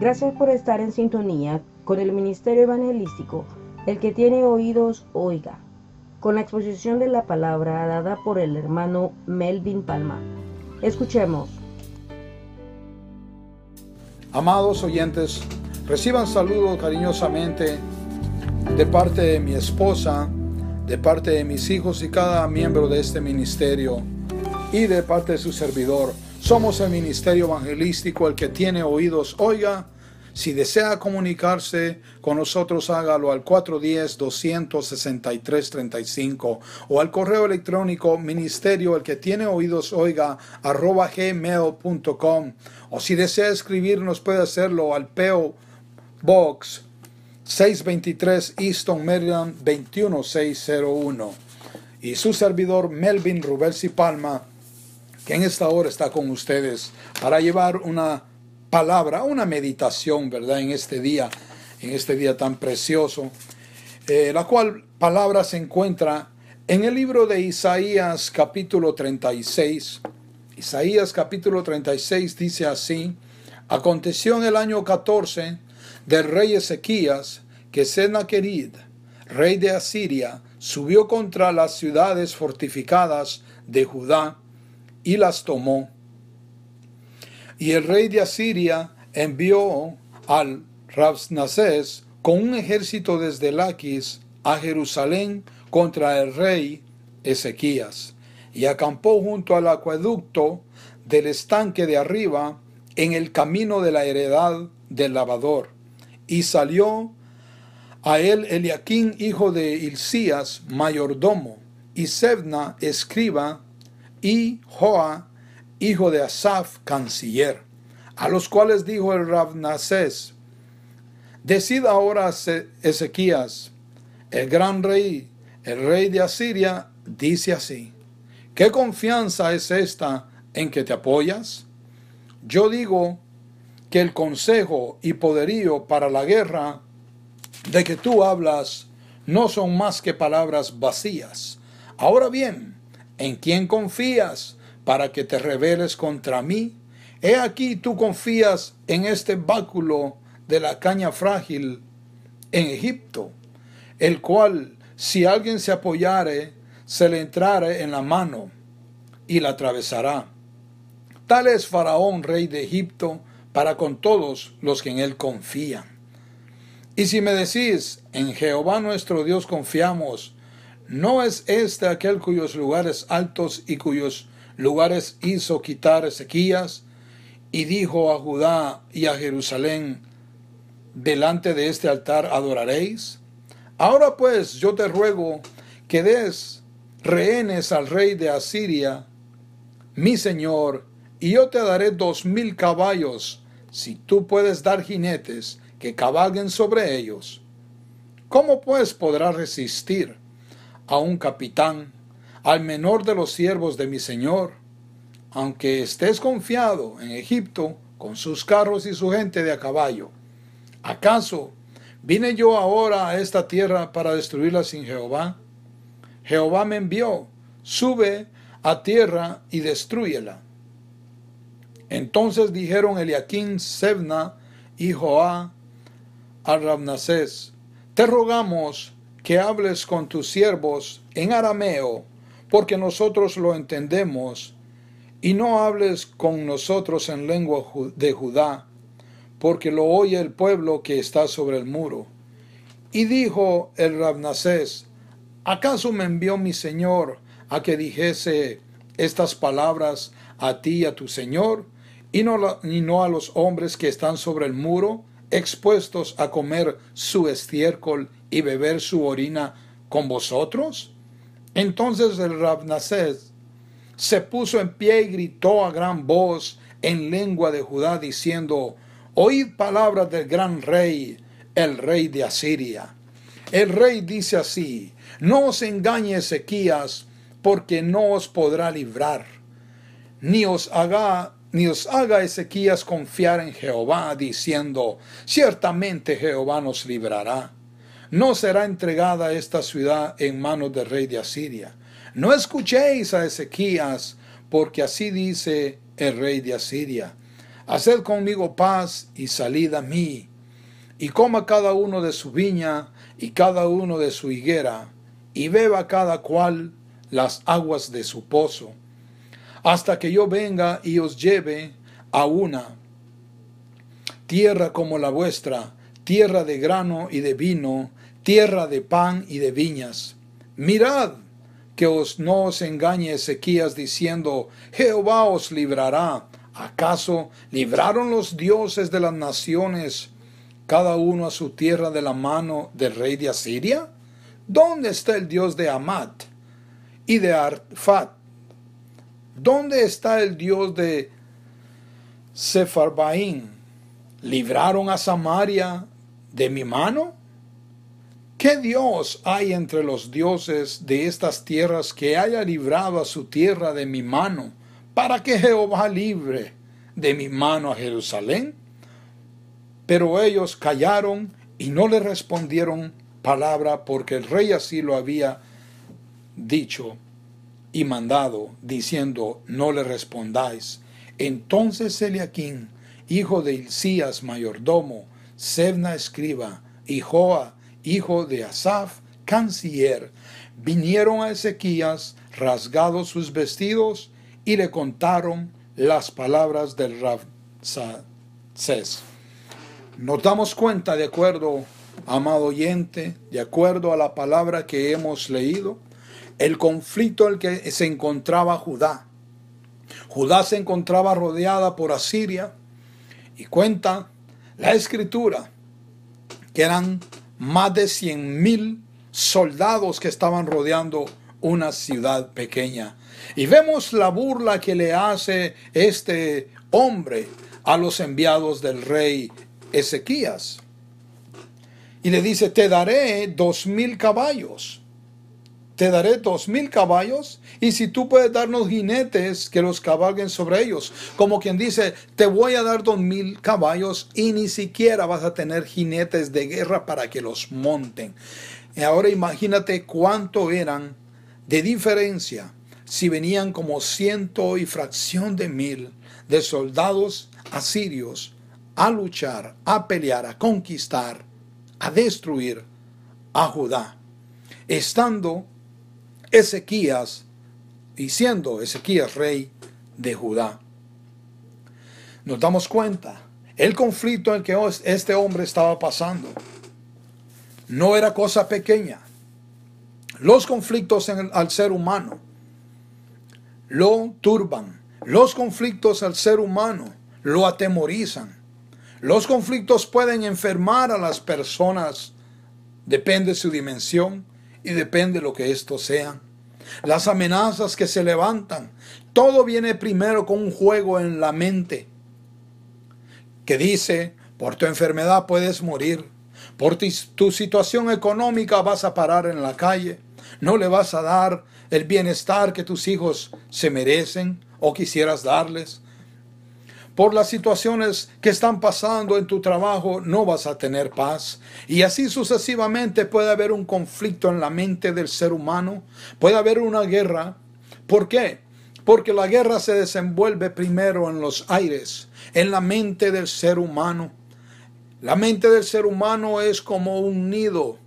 Gracias por estar en sintonía con el Ministerio Evangelístico. El que tiene oídos, oiga. Con la exposición de la palabra dada por el hermano Melvin Palma. Escuchemos. Amados oyentes, reciban saludos cariñosamente de parte de mi esposa, de parte de mis hijos y cada miembro de este ministerio y de parte de su servidor. Somos el ministerio evangelístico, el que tiene oídos, oiga. Si desea comunicarse con nosotros, hágalo al 410-263-35 o al correo electrónico ministerio, el que tiene oídos, oiga, arroba gmail.com. O si desea escribirnos, puede hacerlo al PO Box 623 Easton, Maryland 21601. Y su servidor Melvin Rubelsi Palma que en esta hora está con ustedes para llevar una palabra, una meditación, ¿verdad? En este día, en este día tan precioso, eh, la cual palabra se encuentra en el libro de Isaías capítulo 36. Isaías capítulo 36 dice así, aconteció en el año 14 del rey Ezequías que Sennacherib, rey de Asiria, subió contra las ciudades fortificadas de Judá y las tomó. Y el rey de Asiria envió al Rabsnasés con un ejército desde Laquis a Jerusalén contra el rey Ezequías, y acampó junto al acueducto del estanque de arriba en el camino de la heredad del lavador, y salió a él Eliaquín, hijo de Hilcías, mayordomo, y Sebna, escriba, y Joa, hijo de Asaf, canciller, a los cuales dijo el Rabnasés, Decid ahora Ezequías, el gran rey, el rey de Asiria, dice así, ¿qué confianza es esta en que te apoyas? Yo digo que el consejo y poderío para la guerra de que tú hablas no son más que palabras vacías. Ahora bien, ¿En quién confías para que te rebeles contra mí? He aquí tú confías en este báculo de la caña frágil en Egipto, el cual, si alguien se apoyare, se le entrare en la mano y la atravesará. Tal es Faraón, rey de Egipto, para con todos los que en él confían. Y si me decís, en Jehová nuestro Dios confiamos, ¿No es este aquel cuyos lugares altos y cuyos lugares hizo quitar Ezequías? Y dijo a Judá y a Jerusalén, delante de este altar adoraréis. Ahora pues yo te ruego que des rehenes al rey de Asiria, mi señor, y yo te daré dos mil caballos, si tú puedes dar jinetes que cabalguen sobre ellos. ¿Cómo pues podrá resistir a un capitán, al menor de los siervos de mi Señor, aunque estés confiado en Egipto con sus carros y su gente de a caballo. ¿Acaso vine yo ahora a esta tierra para destruirla sin Jehová? Jehová me envió, sube a tierra y destruyela. Entonces dijeron Eliaquín, Sebna y Joá a Rabnasés, te rogamos que hables con tus siervos en arameo, porque nosotros lo entendemos, y no hables con nosotros en lengua de Judá, porque lo oye el pueblo que está sobre el muro. Y dijo el Rabnasés, ¿acaso me envió mi Señor a que dijese estas palabras a ti y a tu Señor, y no a los hombres que están sobre el muro, expuestos a comer su estiércol y beber su orina con vosotros? Entonces el Rabnasés se puso en pie y gritó a gran voz en lengua de Judá diciendo, Oíd palabras del gran rey, el rey de Asiria. El rey dice así, No os engañe Ezequías, porque no os podrá librar, ni os haga ni os haga Ezequías confiar en Jehová, diciendo, ciertamente Jehová nos librará no será entregada esta ciudad en manos del rey de Asiria. No escuchéis a Ezequías, porque así dice el rey de Asiria. Haced conmigo paz y salid a mí, y coma cada uno de su viña y cada uno de su higuera, y beba cada cual las aguas de su pozo, hasta que yo venga y os lleve a una tierra como la vuestra, tierra de grano y de vino, tierra de pan y de viñas. Mirad que os no os engañe Ezequías diciendo, Jehová os librará. ¿Acaso libraron los dioses de las naciones cada uno a su tierra de la mano del rey de Asiria? ¿Dónde está el Dios de Amat y de Arfat? ¿Dónde está el Dios de Sefarbaín? ¿Libraron a Samaria de mi mano? ¿Qué Dios hay entre los dioses de estas tierras que haya librado a su tierra de mi mano, para que Jehová libre de mi mano a Jerusalén? Pero ellos callaron y no le respondieron palabra porque el rey así lo había dicho y mandado, diciendo, no le respondáis. Entonces Eliaquín, hijo de Hilcías, mayordomo, Sebna escriba, y Joa, hijo de Asaf, canciller, vinieron a Ezequías, rasgados sus vestidos, y le contaron las palabras del Rabsacés. Nos damos cuenta, de acuerdo, amado oyente, de acuerdo a la palabra que hemos leído, el conflicto en el que se encontraba Judá. Judá se encontraba rodeada por Asiria y cuenta la escritura que eran más de cien mil soldados que estaban rodeando una ciudad pequeña. Y vemos la burla que le hace este hombre a los enviados del rey Ezequías. Y le dice, te daré dos mil caballos. Te daré dos mil caballos y si tú puedes darnos jinetes que los cabalguen sobre ellos. Como quien dice, te voy a dar dos mil caballos y ni siquiera vas a tener jinetes de guerra para que los monten. Ahora imagínate cuánto eran de diferencia si venían como ciento y fracción de mil de soldados asirios a luchar, a pelear, a conquistar, a destruir a Judá, estando Ezequías y siendo Ezequías rey de Judá. Nos damos cuenta, el conflicto en el que este hombre estaba pasando no era cosa pequeña. Los conflictos al ser humano lo turban. Los conflictos al ser humano lo atemorizan. Los conflictos pueden enfermar a las personas, depende de su dimensión y depende de lo que estos sean. Las amenazas que se levantan, todo viene primero con un juego en la mente que dice, por tu enfermedad puedes morir, por tu situación económica vas a parar en la calle, no le vas a dar el bienestar que tus hijos se merecen o quisieras darles, por las situaciones que están pasando en tu trabajo, no vas a tener paz. Y así sucesivamente puede haber un conflicto en la mente del ser humano, puede haber una guerra. ¿Por qué? Porque la guerra se desenvuelve primero en los aires, en la mente del ser humano. La mente del ser humano es como un nido,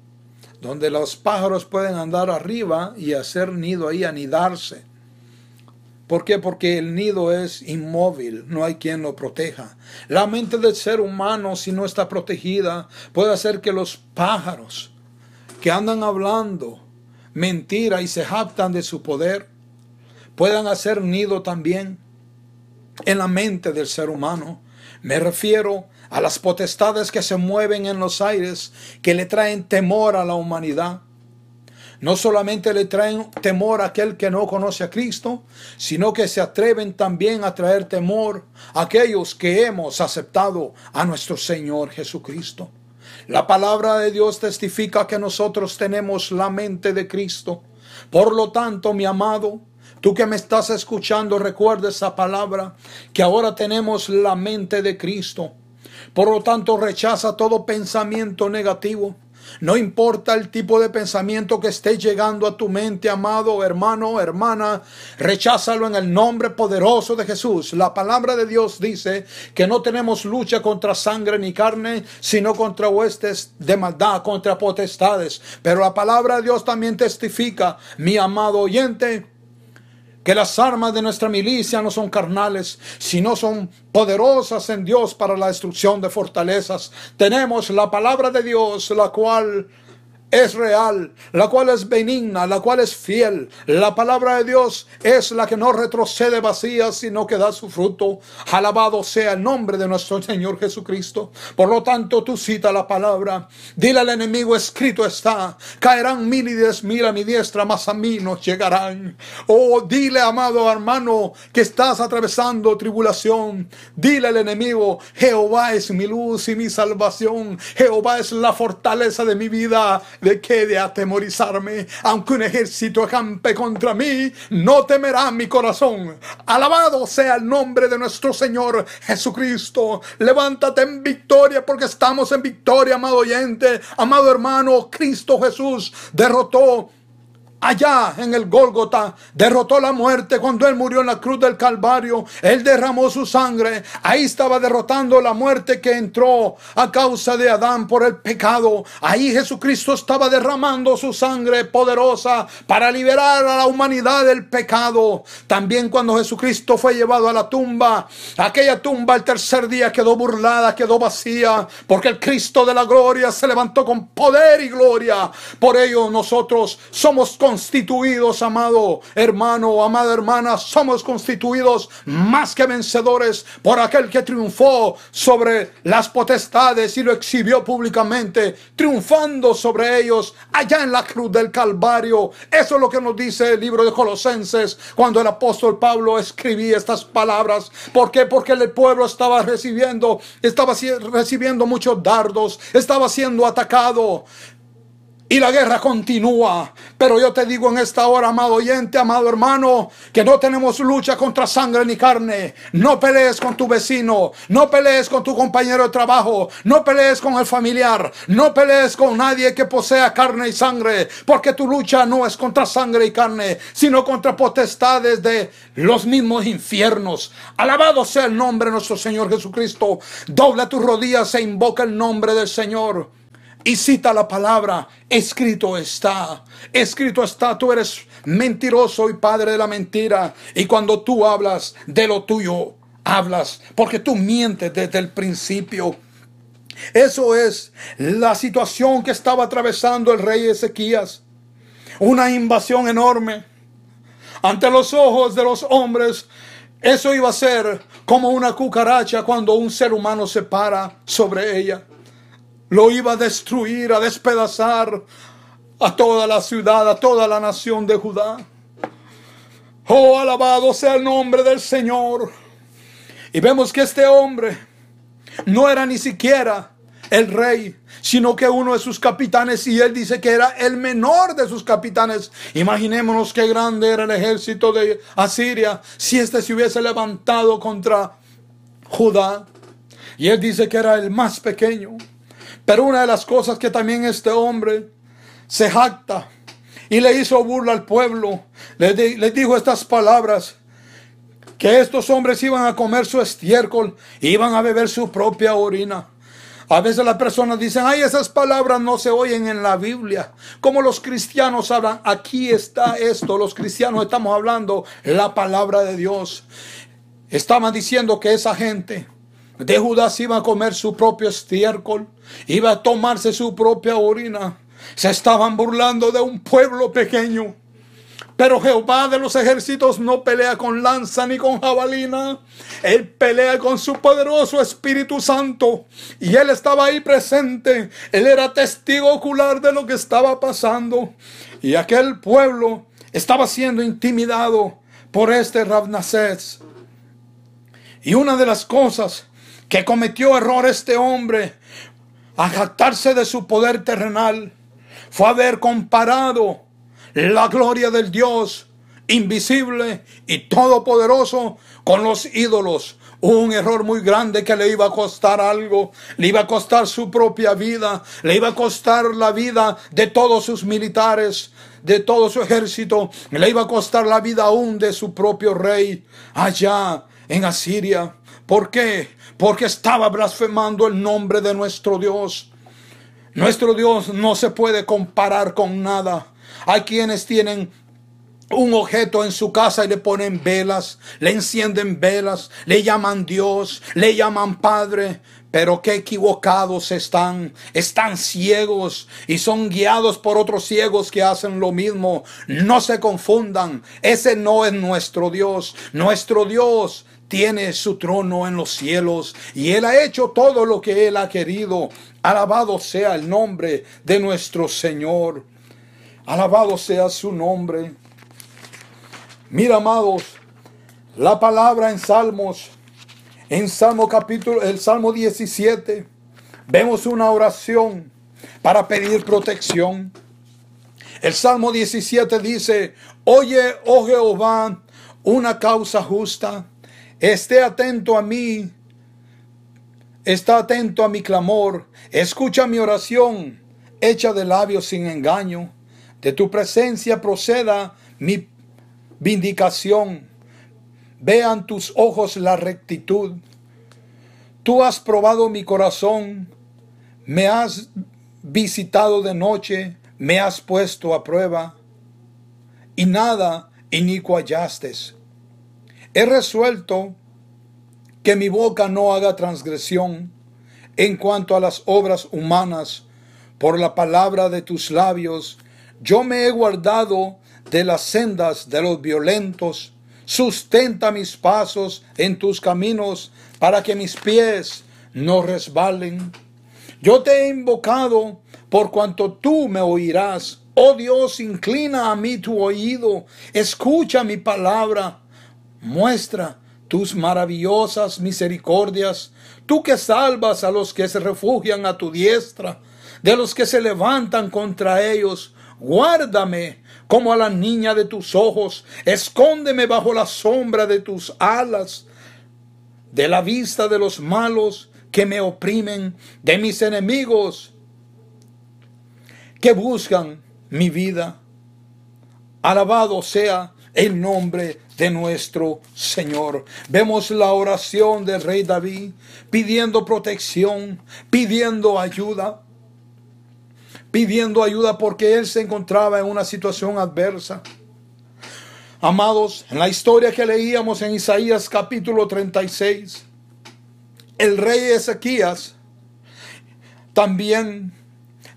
donde los pájaros pueden andar arriba y hacer nido ahí, anidarse. ¿Por qué? Porque el nido es inmóvil, no hay quien lo proteja. La mente del ser humano, si no está protegida, puede hacer que los pájaros que andan hablando mentira y se jactan de su poder, puedan hacer nido también en la mente del ser humano. Me refiero a las potestades que se mueven en los aires, que le traen temor a la humanidad no solamente le traen temor a aquel que no conoce a Cristo, sino que se atreven también a traer temor a aquellos que hemos aceptado a nuestro Señor Jesucristo. La palabra de Dios testifica que nosotros tenemos la mente de Cristo. Por lo tanto, mi amado, tú que me estás escuchando, recuerda esa palabra, que ahora tenemos la mente de Cristo. Por lo tanto, rechaza todo pensamiento negativo No importa el tipo de pensamiento que esté llegando a tu mente, amado hermano, hermana, recházalo en el nombre poderoso de Jesús. La palabra de Dios dice que no tenemos lucha contra sangre ni carne, sino contra huestes de maldad, contra potestades. Pero la palabra de Dios también testifica, mi amado oyente, que las armas de nuestra milicia no son carnales, sino son poderosas en Dios para la destrucción de fortalezas. Tenemos la palabra de Dios, la cual es real, la cual es benigna, la cual es fiel. La palabra de Dios es la que no retrocede vacía, sino que da su fruto. Alabado sea el nombre de nuestro Señor Jesucristo. Por lo tanto, tú cita la palabra. Dile al enemigo, escrito está, caerán mil y diez mil a mi diestra, mas a mí no llegarán. Oh, dile, amado hermano, que estás atravesando tribulación. Dile al enemigo, Jehová es mi luz y mi salvación. Jehová es la fortaleza de mi vida de qué de atemorizarme, aunque un ejército acampe contra mí, no temerá mi corazón. Alabado sea el nombre de nuestro Señor Jesucristo. Levántate en victoria porque estamos en victoria, amado oyente, amado hermano. Cristo Jesús derrotó allá en el Gólgota, derrotó la muerte cuando él murió en la cruz del Calvario. Él derramó su sangre. Ahí estaba derrotando la muerte que entró a causa de Adán por el pecado. Ahí Jesucristo estaba derramando su sangre poderosa para liberar a la humanidad del pecado. También cuando Jesucristo fue llevado a la tumba, aquella tumba el tercer día quedó burlada, quedó vacía, porque el Cristo de la gloria se levantó con poder y gloria. Por ello nosotros somos con constituidos, amado hermano, amada hermana, somos constituidos más que vencedores por aquel que triunfó sobre las potestades y lo exhibió públicamente, triunfando sobre ellos allá en la cruz del Calvario. Eso es lo que nos dice el libro de Colosenses cuando el apóstol Pablo escribía estas palabras. ¿Por qué? Porque el pueblo estaba recibiendo, estaba recibiendo muchos dardos, estaba siendo atacado. Y la guerra continúa. Pero yo te digo en esta hora, amado oyente, amado hermano, que no tenemos lucha contra sangre ni carne. No pelees con tu vecino. No pelees con tu compañero de trabajo. No pelees con el familiar. No pelees con nadie que posea carne y sangre. Porque tu lucha no es contra sangre y carne, sino contra potestades de los mismos infiernos. Alabado sea el nombre de nuestro Señor Jesucristo. Dobla tus rodillas e invoca el nombre del Señor y cita la palabra, escrito está, escrito está, tú eres mentiroso y padre de la mentira. Y cuando tú hablas de lo tuyo, hablas, porque tú mientes desde el principio. Eso es la situación que estaba atravesando el rey Ezequías. Una invasión enorme. Ante los ojos de los hombres, eso iba a ser como una cucaracha cuando un ser humano se para sobre ella lo iba a destruir, a despedazar a toda la ciudad, a toda la nación de Judá. Oh, alabado sea el nombre del Señor. Y vemos que este hombre no era ni siquiera el rey, sino que uno de sus capitanes, y él dice que era el menor de sus capitanes. Imaginémonos qué grande era el ejército de Asiria si éste se hubiese levantado contra Judá. Y él dice que era el más pequeño. Pero una de las cosas que también este hombre se jacta y le hizo burla al pueblo, le, dijo estas palabras, que estos hombres iban a comer su estiércol, iban a beber su propia orina. A veces las personas dicen, ay, esas palabras no se oyen en la Biblia. Como los cristianos hablan, aquí está esto, los cristianos estamos hablando la palabra de Dios. Estaban diciendo que esa gente de Judas iba a comer su propio estiércol, iba a tomarse su propia orina. Se estaban burlando de un pueblo pequeño. Pero Jehová de los ejércitos no pelea con lanza ni con jabalina. Él pelea con su poderoso Espíritu Santo. Y él estaba ahí presente. Él era testigo ocular de lo que estaba pasando. Y aquel pueblo estaba siendo intimidado por este Rabnasés. Y una de las cosas que cometió error este hombre a jactarse de su poder terrenal fue haber comparado la gloria del Dios invisible y todopoderoso con los ídolos. Un error muy grande que le iba a costar algo, le iba a costar su propia vida, le iba a costar la vida de todos sus militares, de todo su ejército, le iba a costar la vida aún de su propio rey allá en Asiria. ¿Por qué? Porque estaba blasfemando el nombre de nuestro Dios. Nuestro Dios no se puede comparar con nada. Hay quienes tienen un objeto en su casa y le ponen velas, le encienden velas, le llaman Dios, le llaman Padre. Pero qué equivocados están, están ciegos y son guiados por otros ciegos que hacen lo mismo. No se confundan, ese no es nuestro Dios. Nuestro Dios tiene su trono en los cielos y Él ha hecho todo lo que Él ha querido. Alabado sea el nombre de nuestro Señor. Alabado sea su nombre. Mira, amados, la palabra en Salmos, en Salmo capítulo, el Salmo 17, vemos una oración para pedir protección. El Salmo 17 dice, oye, oh Jehová, una causa justa, esté atento a mí, está atento a mi clamor, escucha mi oración, hecha de labios sin engaño. De tu presencia proceda mi vindicación. Vean tus ojos la rectitud. Tú has probado mi corazón, me has visitado de noche, me has puesto a prueba, y nada inicuo hallaste. He resuelto que mi boca no haga transgresión en cuanto a las obras humanas, por la palabra de tus labios yo me he guardado de las sendas de los violentos. Sustenta mis pasos en tus caminos para que mis pies no resbalen. Yo te he invocado por cuanto tú me oirás. Oh Dios, inclina a mí tu oído, escucha mi palabra, muestra tus maravillosas misericordias, tú que salvas a los que se refugian a tu diestra, de los que se levantan contra ellos. Guárdame como a la niña de tus ojos, escóndeme bajo la sombra de tus alas, de la vista de los malos que me oprimen, de mis enemigos que buscan mi vida. Alabado sea el nombre de nuestro Señor. Vemos la oración del rey David pidiendo protección, pidiendo ayuda pidiendo ayuda porque él se encontraba en una situación adversa. Amados, en la historia que leíamos en Isaías capítulo 36, el rey Ezequías también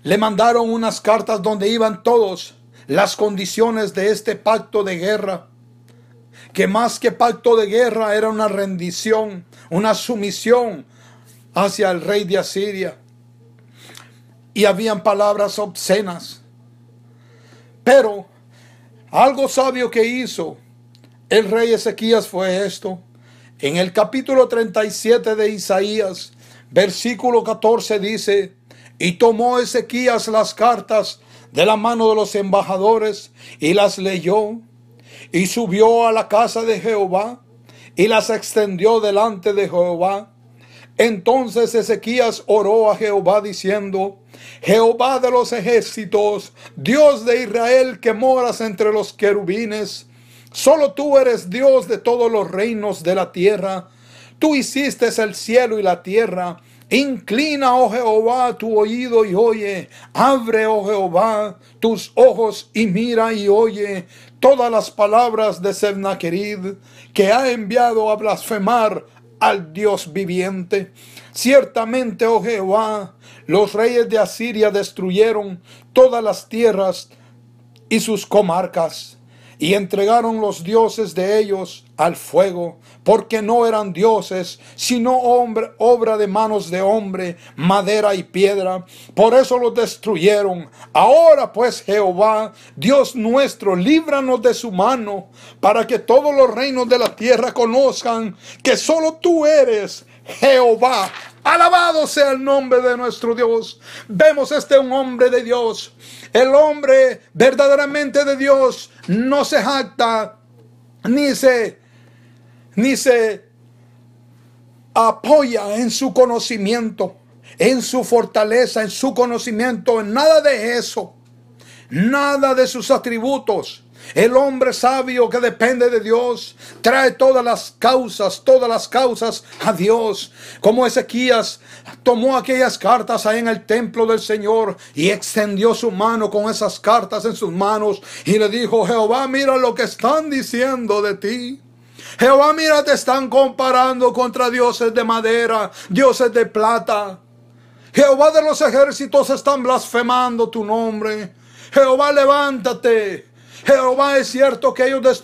le mandaron unas cartas donde iban todos las condiciones de este pacto de guerra, que más que pacto de guerra era una rendición, una sumisión hacia el rey de Asiria y habían palabras obscenas. Pero algo sabio que hizo el rey Ezequías fue esto. En el capítulo 37 de Isaías, versículo 14 dice, y tomó Ezequías las cartas de la mano de los embajadores y las leyó, y subió a la casa de Jehová y las extendió delante de Jehová. Entonces Ezequías oró a Jehová diciendo, Jehová de los ejércitos, Dios de Israel que moras entre los querubines, solo tú eres Dios de todos los reinos de la tierra. Tú hiciste el cielo y la tierra. Inclina, oh Jehová, tu oído y oye. Abre, oh Jehová, tus ojos y mira y oye todas las palabras de Sennacherib que ha enviado a blasfemar al Dios viviente. Ciertamente, oh Jehová, los reyes de Asiria destruyeron todas las tierras y sus comarcas y entregaron los dioses de ellos al fuego, porque no eran dioses, sino hombre, obra de manos de hombre, madera y piedra. Por eso los destruyeron. Ahora pues Jehová, Dios nuestro, líbranos de su mano, para que todos los reinos de la tierra conozcan que solo tú eres Jehová. Alabado sea el nombre de nuestro Dios. Vemos este un hombre de Dios. El hombre verdaderamente de Dios no se jacta ni se, ni se apoya en su conocimiento, en su fortaleza, en su conocimiento, en nada de eso, nada de sus atributos. El hombre sabio que depende de Dios trae todas las causas, todas las causas a Dios. Como Ezequías tomó aquellas cartas ahí en el templo del Señor y extendió su mano con esas cartas en sus manos y le dijo, Jehová, mira lo que están diciendo de ti. Jehová, mira, te están comparando contra dioses de madera, dioses de plata. Jehová de los ejércitos están blasfemando tu nombre. Jehová, levántate. Jehová es cierto que ellos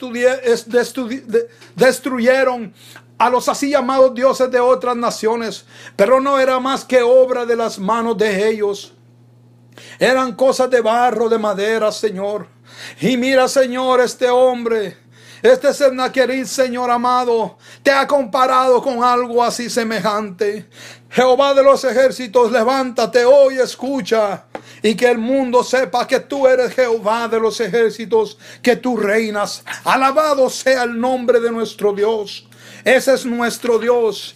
destruyeron a los así llamados dioses de otras naciones, pero no era más que obra de las manos de ellos. Eran cosas de barro, de madera, Señor. Y mira, Señor, este hombre, este Sennacherib, Señor amado, te ha comparado con algo así semejante. Jehová de los ejércitos, levántate hoy, escucha y que el mundo sepa que tú eres Jehová de los ejércitos, que tú reinas. Alabado sea el nombre de nuestro Dios. Ese es nuestro Dios.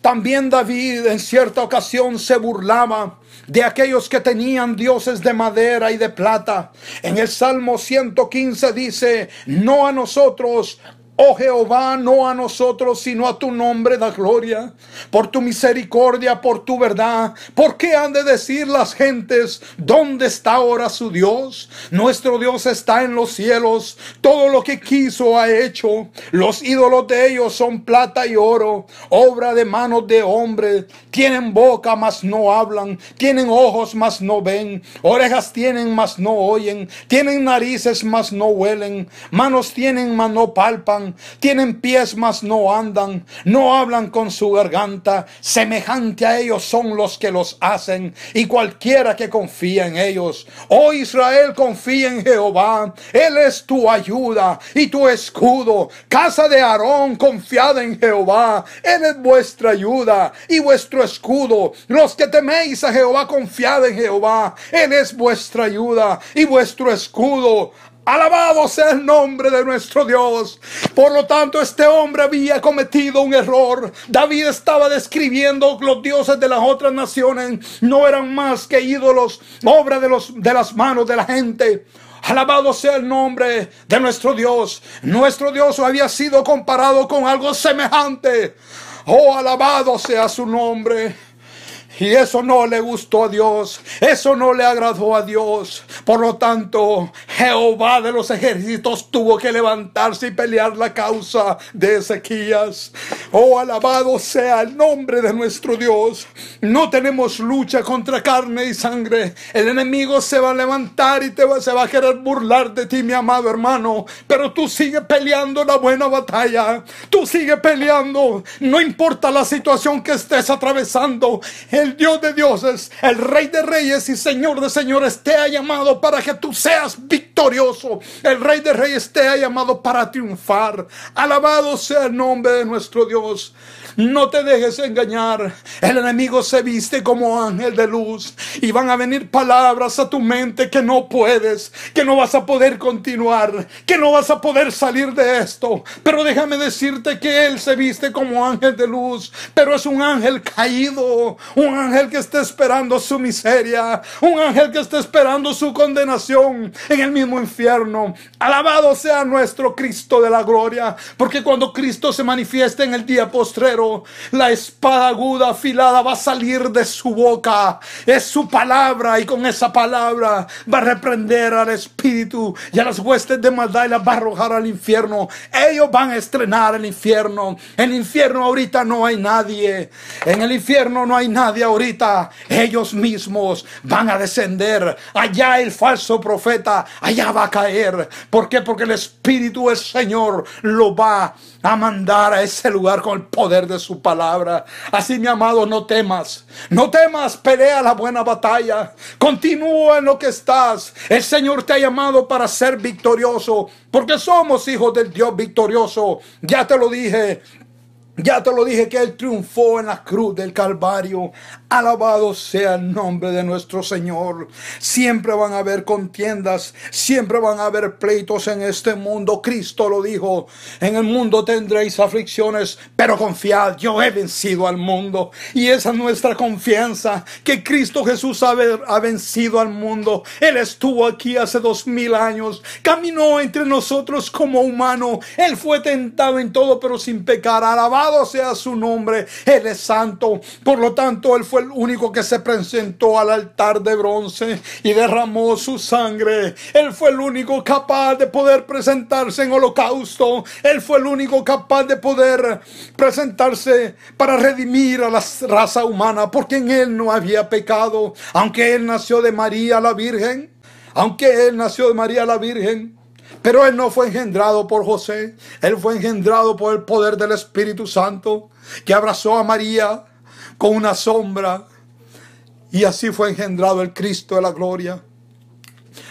También David en cierta ocasión se burlaba de aquellos que tenían dioses de madera y de plata. En el Salmo 115 dice, no a nosotros, Oh Jehová, no a nosotros, sino a tu nombre da gloria, por tu misericordia, por tu verdad. ¿Por qué han de decir las gentes, ¿dónde está ahora su Dios? Nuestro Dios está en los cielos, todo lo que quiso ha hecho. Los ídolos de ellos son plata y oro, obra de manos de hombre. Tienen boca, mas no hablan, tienen ojos, mas no ven, orejas tienen, mas no oyen, tienen narices, mas no huelen, manos tienen, mas no palpan tienen pies mas no andan, no hablan con su garganta, semejante a ellos son los que los hacen, y cualquiera que confía en ellos. Oh Israel, confía en Jehová, Él es tu ayuda y tu escudo. Casa de Aarón, confiad en Jehová, Él es vuestra ayuda y vuestro escudo. Los que teméis a Jehová, confiad en Jehová, Él es vuestra ayuda y vuestro escudo. Alabado sea el nombre de nuestro Dios. Por lo tanto, este hombre había cometido un error. David estaba describiendo los dioses de las otras naciones. No eran más que ídolos, obra de, los, de las manos de la gente. Alabado sea el nombre de nuestro Dios. Nuestro Dios había sido comparado con algo semejante. Oh, alabado sea su nombre. Y eso no le gustó a Dios, eso no le agradó a Dios. Por lo tanto, Jehová de los ejércitos tuvo que levantarse y pelear la causa de Ezequías. Oh, alabado sea el nombre de nuestro Dios. No tenemos lucha contra carne y sangre. El enemigo se va a levantar y te va, se va a querer burlar de ti, mi amado hermano. Pero tú sigue peleando la buena batalla. Tú sigue peleando. No importa la situación que estés atravesando Dios de dioses, el Rey de reyes y Señor de señores te ha llamado para que tú seas victorioso. El Rey de reyes te ha llamado para triunfar. Alabado sea el nombre de nuestro Dios. No te dejes engañar. El enemigo se viste como ángel de luz y van a venir palabras a tu mente que no puedes, que no vas a poder continuar, que no vas a poder salir de esto. Pero déjame decirte que él se viste como ángel de luz, pero es un ángel caído, ángel que está esperando su miseria, un ángel que está esperando su condenación en el mismo infierno. Alabado sea nuestro Cristo de la gloria, porque cuando Cristo se manifiesta en el día postrero, la espada aguda afilada va a salir de su boca. Es su palabra y con esa palabra va a reprender al espíritu y a las huestes de maldad y las va a arrojar al infierno. Ellos van a estrenar el infierno. En el infierno ahorita no hay nadie. En el infierno no hay nadie ahorita. Ellos mismos van a descender. Allá el falso profeta, allá va a caer. ¿Por qué? Porque el espíritu del Señor lo va a mandar a ese lugar con el poder de su palabra. Así, mi amado, no temas. No temas, pelea la buena batalla. Continúa en lo que estás. El Señor te ha llamado para ser victorioso, porque somos hijos del Dios victorioso. Ya te lo dije. Ya te lo dije que Él triunfó en la cruz del Calvario. Alabado sea el nombre de nuestro Señor. Siempre van a haber contiendas, siempre van a haber pleitos en este mundo. Cristo lo dijo, en el mundo tendréis aflicciones, pero confiad, yo he vencido al mundo. Y esa es nuestra confianza, que Cristo Jesús ha, ha vencido al mundo. Él estuvo aquí hace dos mil años, caminó entre nosotros como humano. Él fue tentado en todo, pero sin pecar. Alabado sea su nombre. Él es santo. Por lo tanto, Él el único que se presentó al altar de bronce y derramó su sangre. Él fue el único capaz de poder presentarse en holocausto. Él fue el único capaz de poder presentarse para redimir a la raza humana, porque en él no había pecado, aunque él nació de María la Virgen, aunque él nació de María la Virgen. Pero él no fue engendrado por José, él fue engendrado por el poder del Espíritu Santo, que abrazó a María con una sombra. Y así fue engendrado el Cristo de la gloria.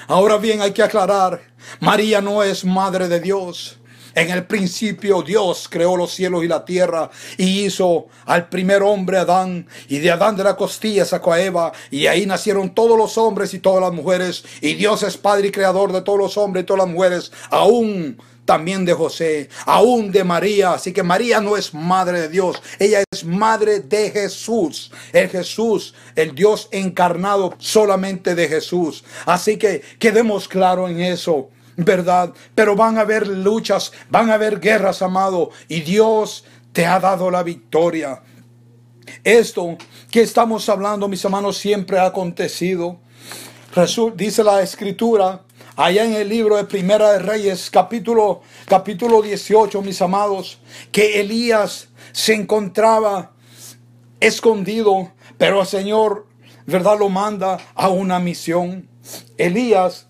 Ahora bien, hay que aclarar, María no es madre de Dios. En el principio Dios creó los cielos y la tierra y hizo al primer hombre Adán y de Adán de la costilla sacó a Eva y ahí nacieron todos los hombres y todas las mujeres y Dios es padre y creador de todos los hombres y todas las mujeres aún también de José, aún de María. Así que María no es madre de Dios, ella es madre de Jesús. El Jesús, el Dios encarnado solamente de Jesús. Así que quedemos claro en eso. ¿Verdad? Pero van a haber luchas, van a haber guerras, amado, y Dios te ha dado la victoria. Esto que estamos hablando, mis hermanos, siempre ha acontecido. Dice la escritura allá en el libro de Primera de Reyes, capítulo, capítulo 18, mis amados, que Elías se encontraba escondido, pero el Señor, ¿verdad?, lo manda a una misión. Elías,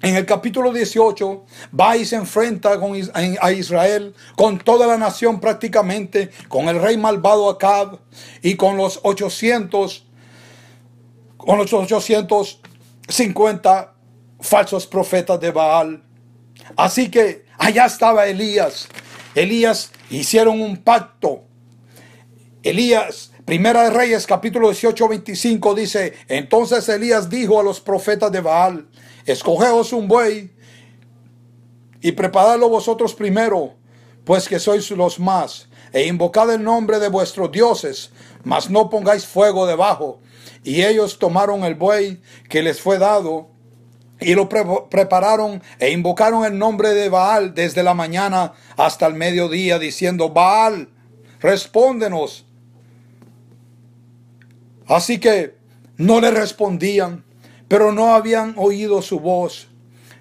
en el capítulo 18, va y se enfrenta con, a Israel, con toda la nación prácticamente, con el rey malvado Acab y con los 800, con los 850 falsos profetas de Baal. Así que allá estaba Elías. Elías hicieron un pacto. Elías, Primera de Reyes, capítulo 18, 25, dice, entonces Elías dijo a los profetas de Baal, escogeos un buey y preparadlo vosotros primero, pues que sois los más, e invocad el nombre de vuestros dioses, mas no pongáis fuego debajo. Y ellos tomaron el buey que les fue dado y lo prepararon e invocaron el nombre de Baal desde la mañana hasta el mediodía, diciendo, Baal, respóndenos. Así que no le respondían, pero no habían oído su voz,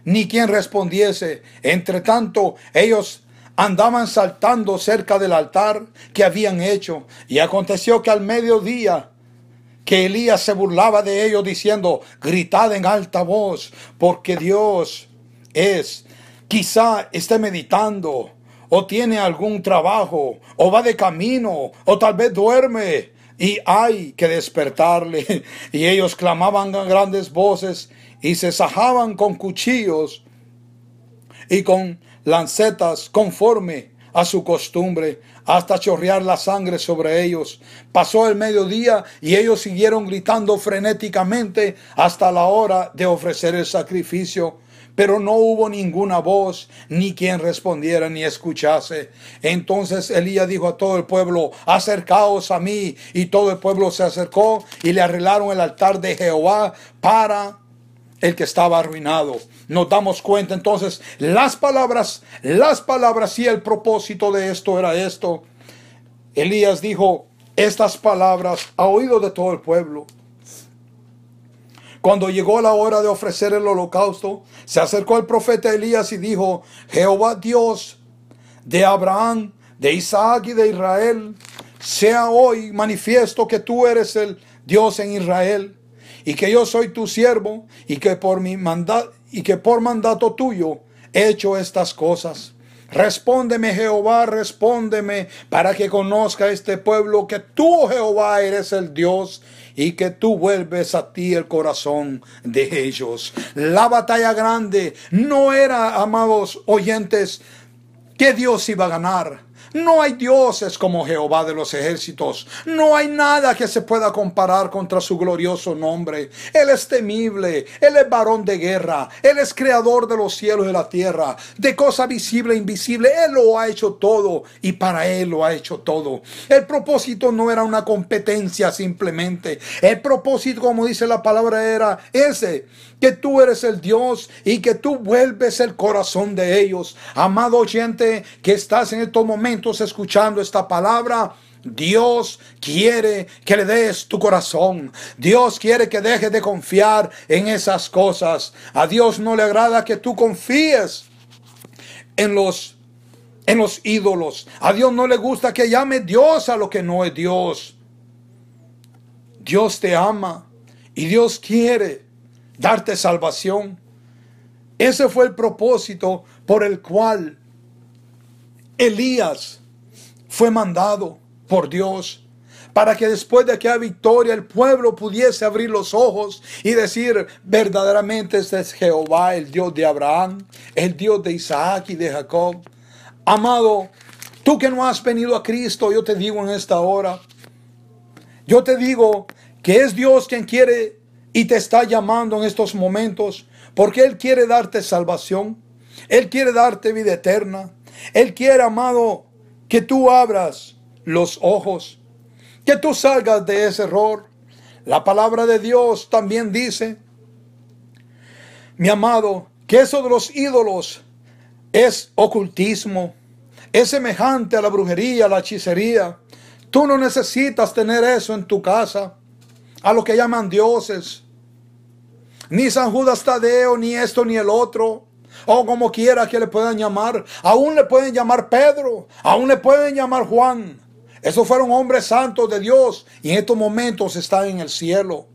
ni quien respondiese. Entre tanto, ellos andaban saltando cerca del altar que habían hecho, y aconteció que al mediodía que Elías se burlaba de ellos diciendo, gritad en alta voz, porque Dios es, quizá esté meditando, o tiene algún trabajo, o va de camino, o tal vez duerme, y hay que despertarle. Y ellos clamaban a grandes voces y se sajaban con cuchillos y con lancetas conforme a su costumbre hasta chorrear la sangre sobre ellos. Pasó el mediodía y ellos siguieron gritando frenéticamente hasta la hora de ofrecer el sacrificio. Pero no hubo ninguna voz, ni quien respondiera ni escuchase. Entonces Elías dijo a todo el pueblo, acercaos a mí. Y todo el pueblo se acercó y le arreglaron el altar de Jehová para el que estaba arruinado. Nos damos cuenta entonces, las palabras, las palabras y el propósito de esto era esto. Elías dijo estas palabras a oído de todo el pueblo. Cuando llegó la hora de ofrecer el holocausto, se acercó el profeta Elías y dijo, Jehová Dios de Abraham, de Isaac y de Israel, sea hoy manifiesto que tú eres el Dios en Israel y que yo soy tu siervo y que por mi mandato y que por mandato tuyo he hecho estas cosas. Respóndeme Jehová, respóndeme para que conozca este pueblo que tú Jehová eres el Dios y que tú vuelves a ti el corazón de ellos. La batalla grande no era, amados oyentes, que Dios iba a ganar. No hay dioses como Jehová de los ejércitos. No hay nada que se pueda comparar contra su glorioso nombre. Él es temible. Él es varón de guerra. Él es creador de los cielos y la tierra. De cosa visible e invisible. Él lo ha hecho todo y para Él lo ha hecho todo. El propósito no era una competencia simplemente. El propósito, como dice la palabra, era ese. Que tú eres el Dios y que tú vuelves el corazón de ellos. Amado oyente que estás en estos momentos escuchando esta palabra, Dios quiere que le des tu corazón. Dios quiere que dejes de confiar en esas cosas. A Dios no le agrada que tú confíes en los en los ídolos. A Dios no le gusta que llame Dios a lo que no es Dios. Dios te ama y Dios quiere darte salvación. Ese fue el propósito por el cual Elías fue mandado por Dios para que después de aquella victoria el pueblo pudiese abrir los ojos y decir, verdaderamente este es Jehová, el Dios de Abraham, el Dios de Isaac y de Jacob. Amado, tú que no has venido a Cristo, yo te digo en esta hora, yo te digo que es Dios quien quiere y te está llamando en estos momentos, porque Él quiere darte salvación, Él quiere darte vida eterna, Él quiere, amado, que tú abras los ojos, que tú salgas de ese error. La palabra de Dios también dice, mi amado, que eso de los ídolos es ocultismo, es semejante a la brujería, a la hechicería. Tú no necesitas tener eso en tu casa, a lo que llaman dioses. Ni San Judas Tadeo, ni esto, ni el otro o como quiera que le puedan llamar. Aún le pueden llamar Pedro, aún le pueden llamar Juan. Esos fueron hombres santos de Dios y en estos momentos están en el cielo.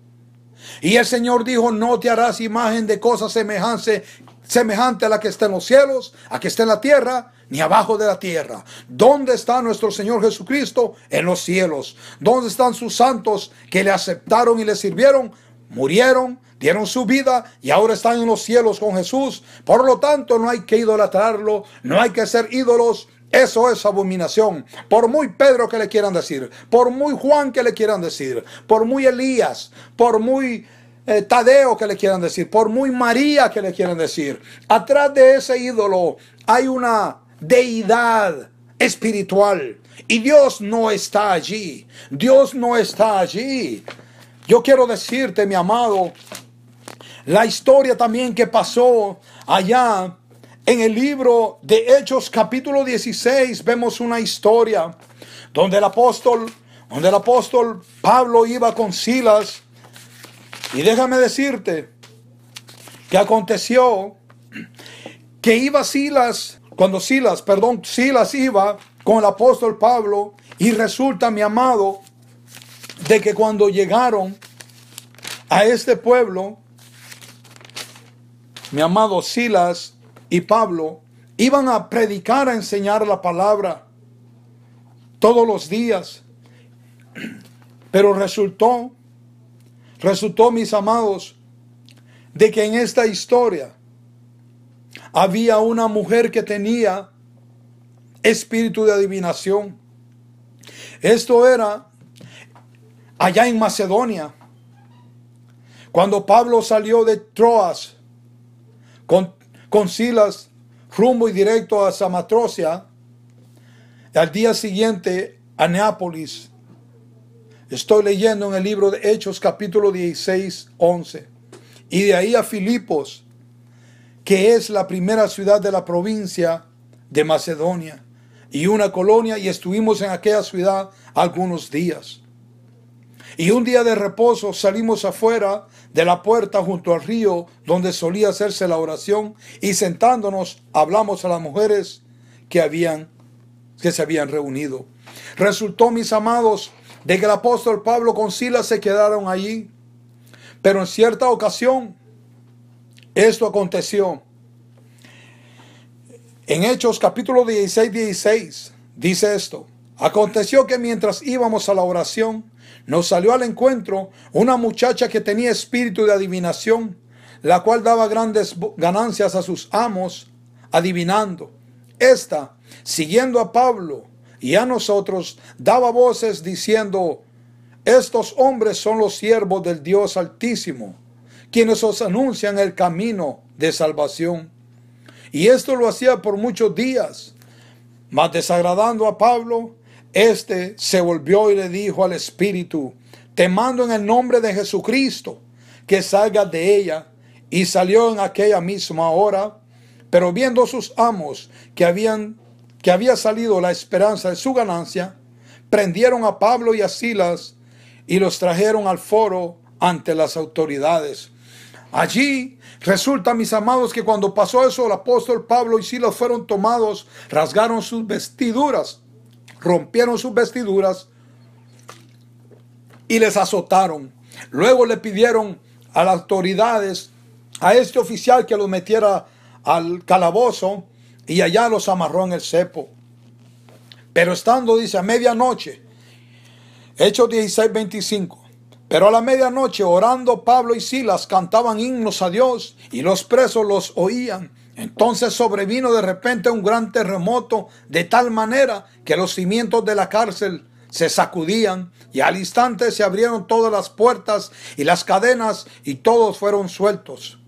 Y el Señor dijo, no te harás imagen de cosas semejantes semejante a la que está en los cielos, a que está en la tierra, ni abajo de la tierra. ¿Dónde está nuestro Señor Jesucristo? En los cielos. ¿Dónde están sus santos que le aceptaron y le sirvieron? Murieron, dieron su vida y ahora están en los cielos con Jesús. Por lo tanto, no hay que idolatrarlo, no hay que ser ídolos. Eso es abominación. Por muy Pedro que le quieran decir, por muy Juan que le quieran decir, por muy Elías, por muy eh, Tadeo que le quieran decir, por muy María que le quieran decir. Atrás de ese ídolo hay una deidad espiritual. Y Dios no está allí. Dios no está allí. Yo quiero decirte, mi amado, la historia también que pasó allá en el libro de Hechos capítulo 16 vemos una historia donde el apóstol donde el apóstol Pablo iba con Silas. Y déjame decirte que aconteció que iba Silas cuando Silas, perdón, Silas iba con el apóstol Pablo y resulta mi amado de que cuando llegaron a este pueblo mi amado Silas y Pablo iban a predicar, a enseñar la palabra todos los días. Pero resultó, resultó, mis amados, de que en esta historia había una mujer que tenía espíritu de adivinación. Esto era allá en Macedonia. Cuando Pablo salió de Troas, con, Silas rumbo y directo a Samatrocia. Al día siguiente a Neápolis. Estoy leyendo en el libro de Hechos capítulo 16, 11. Y de ahí a Filipos, que es la primera ciudad de la provincia de Macedonia y una colonia y estuvimos en aquella ciudad algunos días. Y un día de reposo salimos afuera de la puerta junto al río donde solía hacerse la oración y sentándonos hablamos a las mujeres que habían que se habían reunido. Resultó, mis amados, de que el apóstol Pablo con Silas se quedaron allí. Pero en cierta ocasión esto aconteció. En Hechos capítulo 16, 16 dice esto. Aconteció que mientras íbamos a la oración, nos salió al encuentro una muchacha que tenía espíritu de adivinación, la cual daba grandes ganancias a sus amos adivinando. Esta, siguiendo a Pablo, y a nosotros daba voces diciendo, estos hombres son los siervos del Dios Altísimo, quienes os anuncian el camino de salvación. Y esto lo hacía por muchos días. Mas desagradando a Pablo, éste se volvió y le dijo al Espíritu, te mando en el nombre de Jesucristo, que salga de ella. Y salió en aquella misma hora, pero viendo sus amos que habían que había salido la esperanza de su ganancia, prendieron a Pablo y a Silas y los trajeron al foro ante las autoridades. Allí resulta, mis amados, que cuando pasó eso, el apóstol Pablo y Silas fueron tomados, rasgaron sus vestiduras, rompieron sus vestiduras y les azotaron. Luego le pidieron a las autoridades, a este oficial que los metiera al calabozo y allá los amarró en el cepo. Pero estando, dice, a medianoche, Hechos 16, 25. Pero a la medianoche, orando Pablo y Silas, cantaban himnos a Dios y los presos los oían. Entonces sobrevino de repente un gran terremoto de tal manera que los cimientos de la cárcel se sacudían y al instante se abrieron todas las puertas y las cadenas y todos fueron sueltos.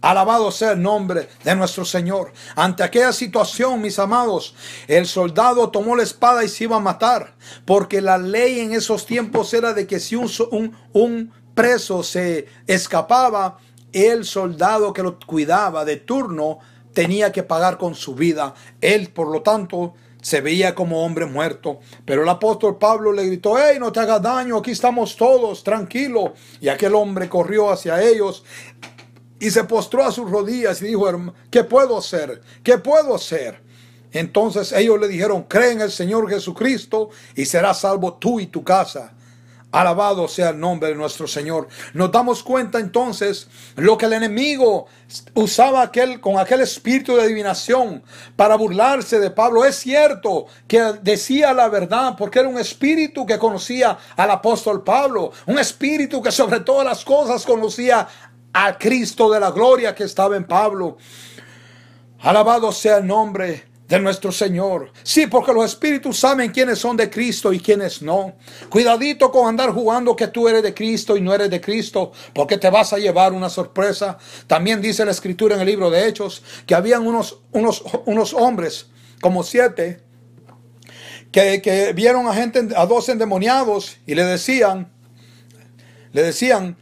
Alabado sea el nombre de nuestro Señor. Ante aquella situación, mis amados, el soldado tomó la espada y se iba a matar, porque la ley en esos tiempos era de que si un, preso se escapaba, el soldado que lo cuidaba de turno tenía que pagar con su vida. Él, por lo tanto, se veía como hombre muerto. Pero el apóstol Pablo le gritó, hey, no te hagas daño, aquí estamos todos, tranquilo. Y aquel hombre corrió hacia ellos y se postró a sus rodillas y dijo, ¿qué puedo hacer? ¿Qué puedo hacer? Entonces ellos le dijeron, cree en el Señor Jesucristo y serás salvo tú y tu casa. Alabado sea el nombre de nuestro Señor. Nos damos cuenta entonces lo que el enemigo usaba aquel, con aquel espíritu de adivinación para burlarse de Pablo. Es cierto que decía la verdad porque era un espíritu que conocía al apóstol Pablo. Un espíritu que sobre todas las cosas conocía a Cristo de la gloria que estaba en Pablo. Alabado sea el nombre de nuestro Señor. Sí, porque los espíritus saben quiénes son de Cristo y quiénes no. Cuidadito con andar jugando que tú eres de Cristo y no eres de Cristo, porque te vas a llevar una sorpresa. También dice la escritura en el libro de Hechos que habían unos, unos, unos hombres, como siete, que, que vieron a gente, a dos endemoniados y le decían, le decían,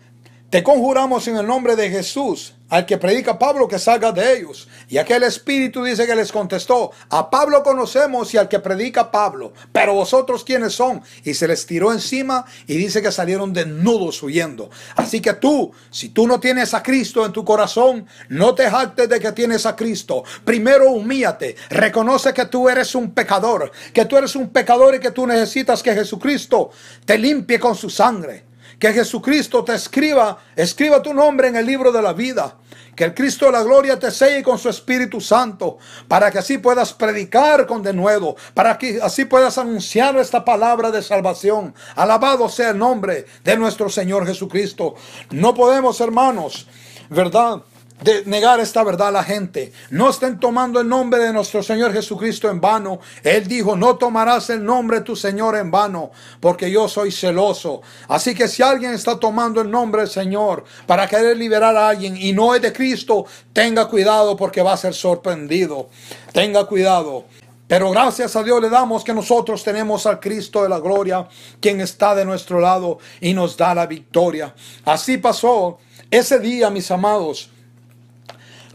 te conjuramos en el nombre de Jesús al que predica Pablo que salga de ellos. Y aquel espíritu dice que les contestó, a Pablo conocemos y al que predica Pablo, pero vosotros quiénes son. Y se les tiró encima y dice que salieron desnudos huyendo. Así que tú, si tú no tienes a Cristo en tu corazón, no te jactes de que tienes a Cristo. Primero humíate, reconoce que tú eres un pecador, que tú eres un pecador y que tú necesitas que Jesucristo te limpie con su sangre que Jesucristo te escriba, escriba tu nombre en el libro de la vida. Que el Cristo de la gloria te selle con su Espíritu Santo, para que así puedas predicar con denuedo, para que así puedas anunciar esta palabra de salvación. Alabado sea el nombre de nuestro Señor Jesucristo. No podemos, hermanos, ¿verdad? De negar esta verdad a la gente. No estén tomando el nombre de nuestro Señor Jesucristo en vano. Él dijo, no tomarás el nombre de tu Señor en vano, porque yo soy celoso. Así que si alguien está tomando el nombre del Señor para querer liberar a alguien y no es de Cristo, tenga cuidado porque va a ser sorprendido. Tenga cuidado. Pero gracias a Dios le damos que nosotros tenemos al Cristo de la gloria, quien está de nuestro lado y nos da la victoria. Así pasó ese día, mis amados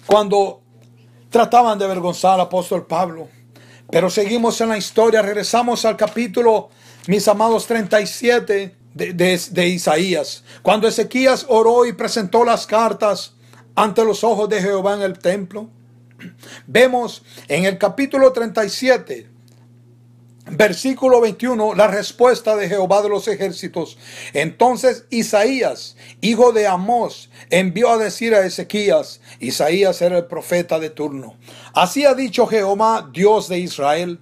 cuando trataban de avergonzar al apóstol Pablo. Pero seguimos en la historia, regresamos al capítulo, mis amados, 37 de, de, Isaías. Cuando Ezequías oró y presentó las cartas ante los ojos de Jehová en el templo, vemos en el capítulo 37 Versículo 21, la respuesta de Jehová de los ejércitos. Entonces Isaías, hijo de Amós, envió a decir a Ezequías, Isaías era el profeta de turno. Así ha dicho Jehová, Dios de Israel,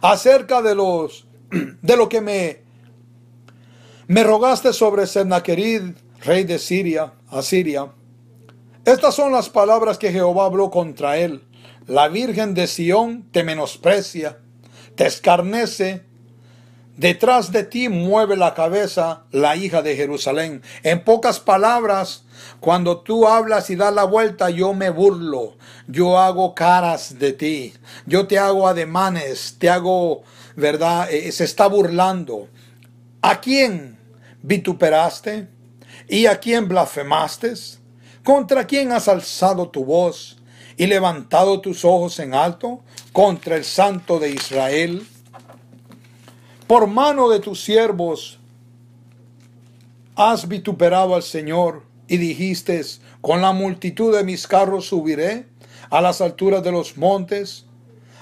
acerca de los de lo que me me rogaste sobre Sennacherib, rey de Siria, Asiria. Estas son las palabras que Jehová habló contra él. La Virgen de Sión te menosprecia te escarnece Detrás de ti mueve la cabeza la hija de Jerusalén. En pocas palabras, cuando tú hablas y das la vuelta, yo me burlo. Yo hago caras de ti. Yo te hago ademanes. Te hago, ¿verdad? Eh, se está burlando. ¿A quién vituperaste? ¿Y a quién blasfemaste? ¿Contra quién has alzado tu voz y levantado tus ojos en alto? Contra el Santo de Israel por mano de tus siervos has vituperado al Señor y dijiste, con la multitud de mis carros subiré a las alturas de los montes,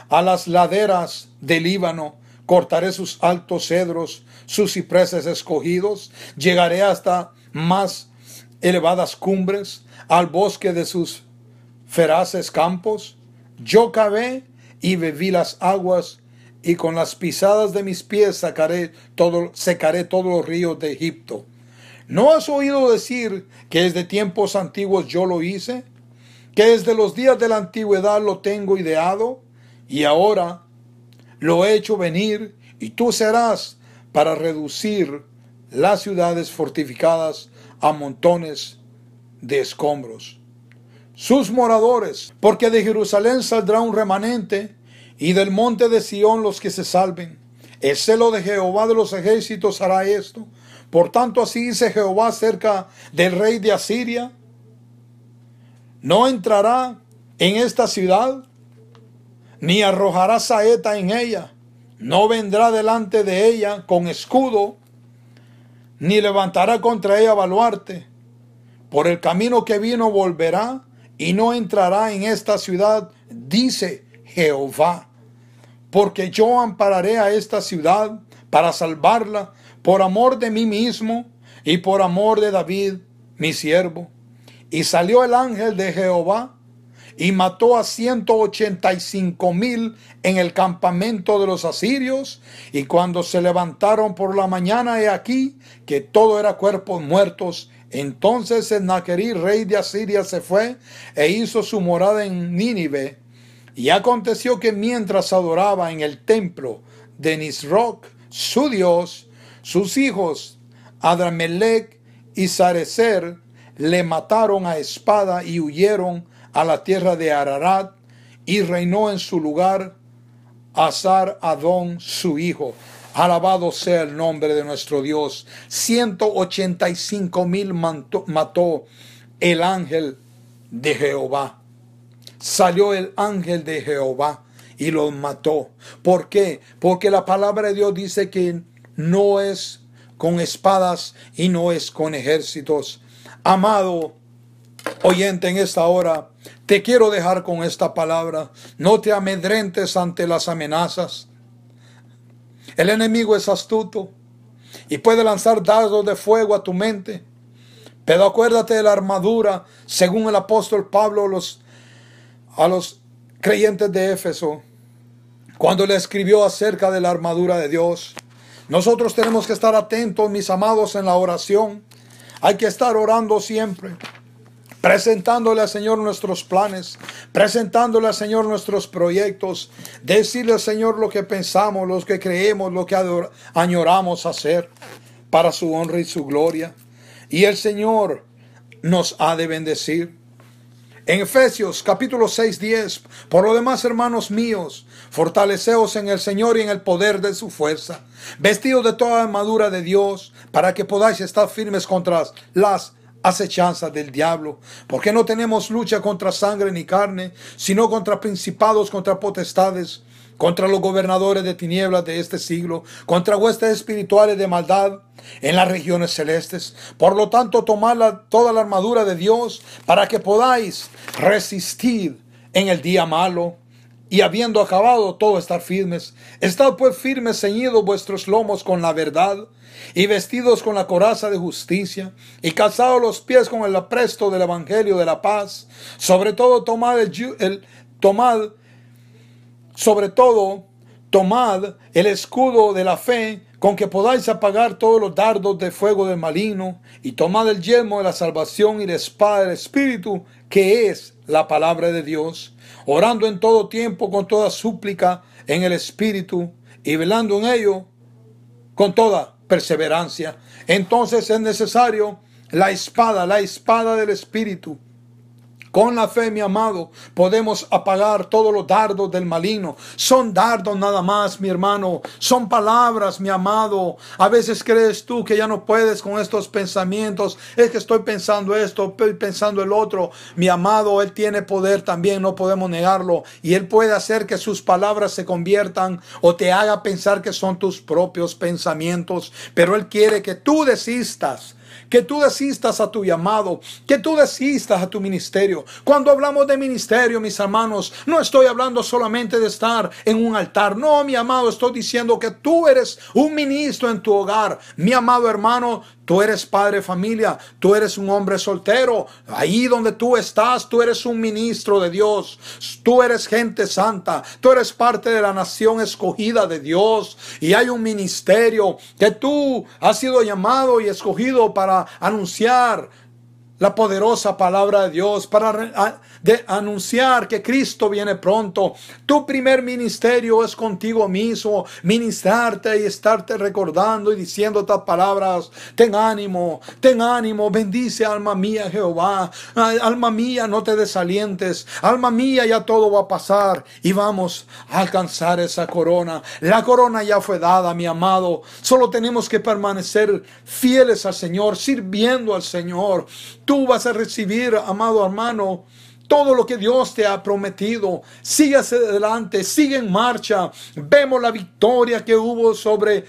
a las laderas del Líbano, cortaré sus altos cedros, sus cipreses escogidos, llegaré hasta más elevadas cumbres, al bosque de sus feraces campos. Yo cavé y bebí las aguas y con las pisadas de mis pies sacaré todo, secaré todos los ríos de Egipto. ¿No has oído decir que desde tiempos antiguos yo lo hice? Que desde los días de la antigüedad lo tengo ideado y ahora lo he hecho venir y tú serás para reducir las ciudades fortificadas a montones de escombros. Sus moradores, porque de Jerusalén saldrá un remanente y del monte de Sión los que se salven. El celo de Jehová de los ejércitos hará esto. Por tanto, así dice Jehová acerca del rey de Asiria. No entrará en esta ciudad, ni arrojará saeta en ella. No vendrá delante de ella con escudo, ni levantará contra ella baluarte. Por el camino que vino volverá y no entrará en esta ciudad, dice Jehová, porque yo ampararé a esta ciudad para salvarla por amor de mí mismo y por amor de David, mi siervo. Y salió el ángel de Jehová y mató a ciento ochenta y cinco mil en el campamento de los asirios. Y cuando se levantaron por la mañana, he aquí que todo era cuerpos muertos. Entonces Sennacherib, rey de Asiria, se fue e hizo su morada en Nínive y aconteció que mientras adoraba en el templo de Nisroch, su dios, sus hijos, Adramelech y Sarecer, le mataron a espada y huyeron a la tierra de Ararat, y reinó en su lugar Azar Adón, su hijo. Alabado sea el nombre de nuestro Dios. 185 mil mató el ángel de Jehová salió el ángel de Jehová y los mató. ¿Por qué? Porque la palabra de Dios dice que no es con espadas y no es con ejércitos. Amado oyente en esta hora, te quiero dejar con esta palabra. No te amedrentes ante las amenazas. El enemigo es astuto y puede lanzar dardos de fuego a tu mente. Pero acuérdate de la armadura, según el apóstol Pablo a los creyentes de Éfeso cuando le escribió acerca de la armadura de Dios. Nosotros tenemos que estar atentos, mis amados, en la oración. Hay que estar orando siempre, presentándole al Señor nuestros planes, presentándole al Señor nuestros proyectos, decirle al Señor lo que pensamos, lo que creemos, lo que añoramos hacer para su honra y su gloria. Y el Señor nos ha de bendecir. En Efesios capítulo 6, 10, por lo demás, hermanos míos, fortaleceos en el Señor y en el poder de su fuerza, vestidos de toda armadura de Dios, para que podáis estar firmes contra las acechanzas del diablo, porque no tenemos lucha contra sangre ni carne, sino contra principados, contra potestades, contra los gobernadores de tinieblas de este siglo, contra huestes espirituales de maldad en las regiones celestes. Por lo tanto, tomad toda la armadura de Dios para que podáis resistir en el día malo. Y habiendo acabado todo estar firmes, estad pues firmes ceñidos vuestros lomos con la verdad, y vestidos con la coraza de justicia, y calzados los pies con el apresto del evangelio de la paz. Sobre todo tomad el, tomad sobre todo, tomad el escudo de la fe con que podáis apagar todos los dardos de fuego del maligno, y tomad el yelmo de la salvación y la espada del Espíritu, que es la palabra de Dios, orando en todo tiempo con toda súplica en el Espíritu, y velando en ello con toda perseverancia. Entonces es necesario la espada, la espada del Espíritu con la fe, mi amado, podemos apagar todos los dardos del maligno. Son dardos nada más, mi hermano. Son palabras, mi amado. A veces crees tú que ya no puedes con estos pensamientos. Es que estoy pensando esto, estoy pensando el otro. Mi amado, Él tiene poder también, no podemos negarlo. Y Él puede hacer que sus palabras se conviertan o te haga pensar que son tus propios pensamientos. Pero Él quiere que tú desistas que tú desistas a tu llamado, que tú desistas a tu ministerio. Cuando hablamos de ministerio, mis hermanos, no estoy hablando solamente de estar en un altar. No, mi amado, estoy diciendo que tú eres un ministro en tu hogar. Mi amado hermano, Tú eres padre de familia, tú eres un hombre soltero. Ahí donde tú estás, tú eres un ministro de Dios. Tú eres gente santa. Tú eres parte de la nación escogida de Dios. Y hay un ministerio que tú has sido llamado y escogido para anunciar la poderosa palabra de Dios, para anunciar que Cristo viene pronto. Tu primer ministerio es contigo mismo, ministrarte y estarte recordando y diciendo estas palabras. Ten ánimo, ten ánimo, bendice alma mía Jehová. Alma mía, no te desalientes. Alma mía, ya todo va a pasar y vamos a alcanzar esa corona. La corona ya fue dada, mi amado. Solo tenemos que permanecer fieles al Señor, sirviendo al Señor. Tú vas a recibir, amado hermano, todo lo que Dios te ha prometido. Sigue hacia adelante, sigue en marcha. Vemos la victoria que hubo sobre,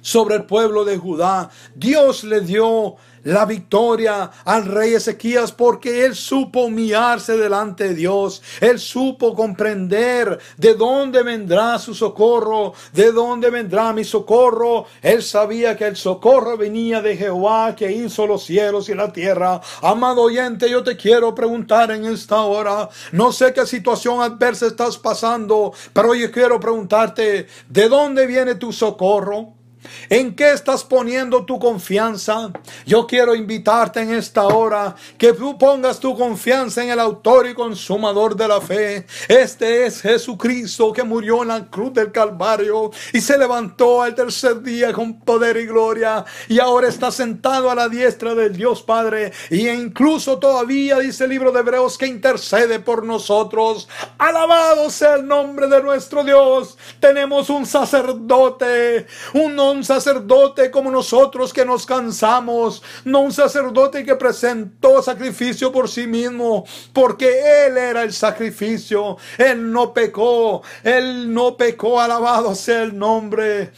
sobre el pueblo de Judá. Dios le dio la victoria al rey Ezequías porque él supo humillarse delante de Dios. Él supo comprender de dónde vendrá su socorro, de dónde vendrá mi socorro. Él sabía que el socorro venía de Jehová que hizo los cielos y la tierra. Amado oyente, yo te quiero preguntar en esta hora, no sé qué situación adversa estás pasando, pero yo quiero preguntarte, ¿de dónde viene tu socorro? ¿En qué estás poniendo tu confianza? Yo quiero invitarte en esta hora que tú pongas tu confianza en el autor y consumador de la fe. Este es Jesucristo que murió en la cruz del Calvario y se levantó al tercer día con poder y gloria y ahora está sentado a la diestra del Dios Padre y incluso todavía dice el libro de Hebreos que intercede por nosotros. Alabado sea el nombre de nuestro Dios. Tenemos un sacerdote, un un sacerdote como nosotros que nos cansamos, no un sacerdote que presentó sacrificio por sí mismo, porque Él era el sacrificio, Él no pecó, Él no pecó, alabado sea el nombre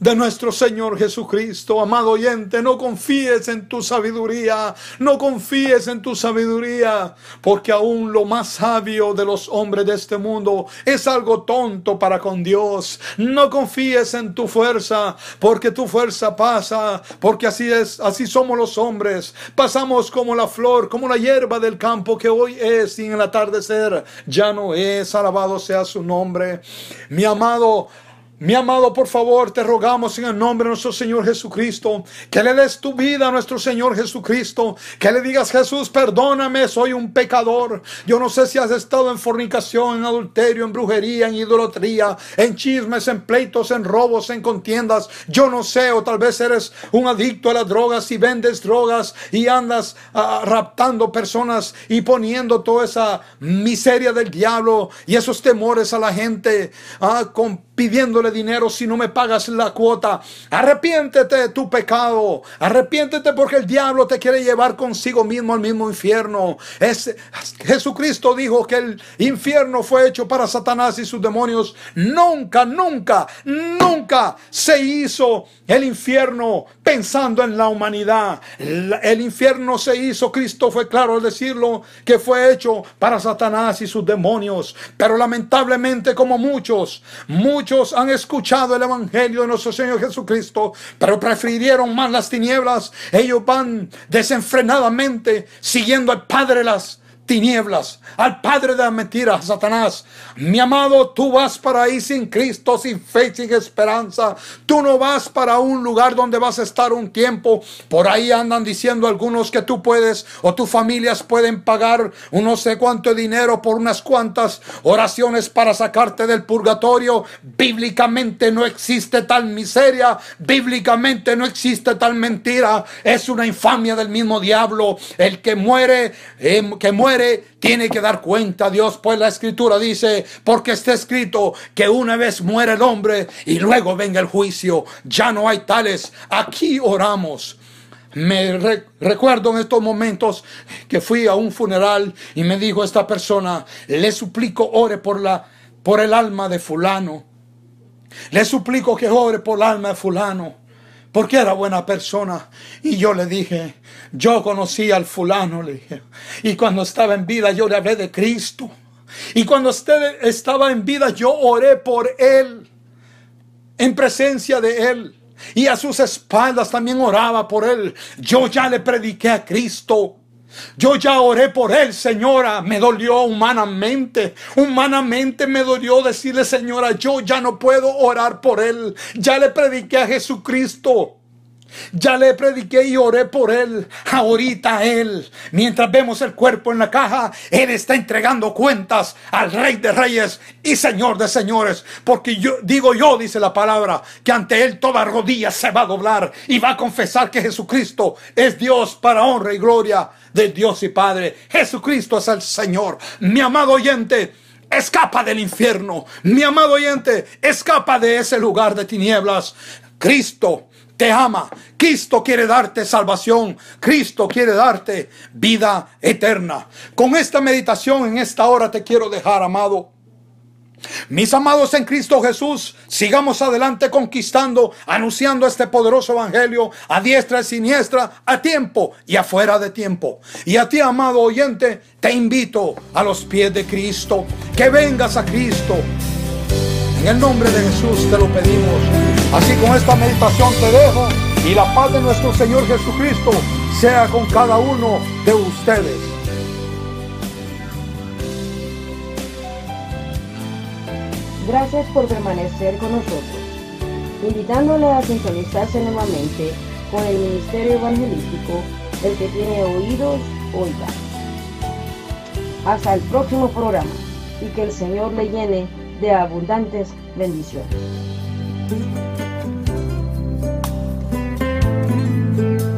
de nuestro Señor Jesucristo. Amado oyente, no confíes en tu sabiduría, no confíes en tu sabiduría, porque aún lo más sabio de los hombres de este mundo es algo tonto para con Dios. No confíes en tu fuerza, porque tu fuerza pasa, porque así es, así somos los hombres. Pasamos como la flor, como la hierba del campo que hoy es y en el atardecer ya no es. Alabado sea su nombre. Mi amado, mi amado, por favor, te rogamos en el nombre de nuestro Señor Jesucristo, que le des tu vida a nuestro Señor Jesucristo, que le digas, Jesús, perdóname, soy un pecador. Yo no sé si has estado en fornicación, en adulterio, en brujería, en idolatría, en chismes, en pleitos, en robos, en contiendas. Yo no sé, o tal vez eres un adicto a las drogas y vendes drogas y andas ah, raptando personas y poniendo toda esa miseria del diablo y esos temores a la gente, ah, pidiéndole dinero si no me pagas la cuota. Arrepiéntete de tu pecado. Arrepiéntete porque el diablo te quiere llevar consigo mismo al mismo infierno. Es, Jesucristo dijo que el infierno fue hecho para Satanás y sus demonios. Nunca, nunca, nunca se hizo el infierno pensando en la humanidad. El infierno se hizo, Cristo fue claro al decirlo, que fue hecho para Satanás y sus demonios. Pero lamentablemente como muchos, muchos han escuchado el Evangelio de nuestro Señor Jesucristo, pero prefirieron más las tinieblas. Ellos van desenfrenadamente siguiendo al Padre las tinieblas, al padre de la mentira, Satanás. Mi amado, tú vas para ahí sin Cristo, sin fe, sin esperanza. Tú no vas para un lugar donde vas a estar un tiempo. Por ahí andan diciendo algunos que tú puedes o tus familias pueden pagar un no sé cuánto dinero por unas cuantas oraciones para sacarte del purgatorio. Bíblicamente no existe tal miseria. Bíblicamente no existe tal mentira. Es una infamia del mismo diablo. El que muere, eh, que muere tiene que dar cuenta Dios, pues la escritura dice, porque está escrito que una vez muere el hombre y luego venga el juicio. Ya no hay tales. Aquí oramos. Me recuerdo en estos momentos que fui a un funeral y me dijo esta persona, le suplico ore por la por el alma de fulano. Le suplico que ore por el alma de fulano porque era buena persona. Y yo le dije, yo conocí al fulano, le dije, y cuando estaba en vida yo le hablé de Cristo. Y cuando usted estaba en vida yo oré por él, en presencia de él. Y a sus espaldas también oraba por él. Yo ya le prediqué a Cristo. Yo ya oré por él, señora. Me dolió humanamente. Humanamente me dolió decirle, señora, yo ya no puedo orar por él. Ya le prediqué a Jesucristo. Ya le prediqué y oré por él. Ahorita él, mientras vemos el cuerpo en la caja, él está entregando cuentas al Rey de Reyes y Señor de Señores. Porque yo digo yo, dice la palabra, que ante él toda rodilla se va a doblar y va a confesar que Jesucristo es Dios para honra y gloria de Dios y Padre. Jesucristo es el Señor. Mi amado oyente. Escapa del infierno. Mi amado oyente, escapa de ese lugar de tinieblas. Cristo te ama. Cristo quiere darte salvación. Cristo quiere darte vida eterna. Con esta meditación en esta hora te quiero dejar, amado. Mis amados en Cristo Jesús, sigamos adelante conquistando, anunciando este poderoso evangelio a diestra y siniestra, a tiempo y afuera de tiempo. Y a ti, amado oyente, te invito a los pies de Cristo, que vengas a Cristo. En el nombre de Jesús te lo pedimos. Así con esta meditación te dejo y la paz de nuestro Señor Jesucristo sea con cada uno de ustedes. Gracias por permanecer con nosotros, invitándole a sintonizarse nuevamente con el Ministerio Evangelístico, el que tiene oídos, oiga. Hasta el próximo programa y que el Señor le llene de abundantes bendiciones. Thank you.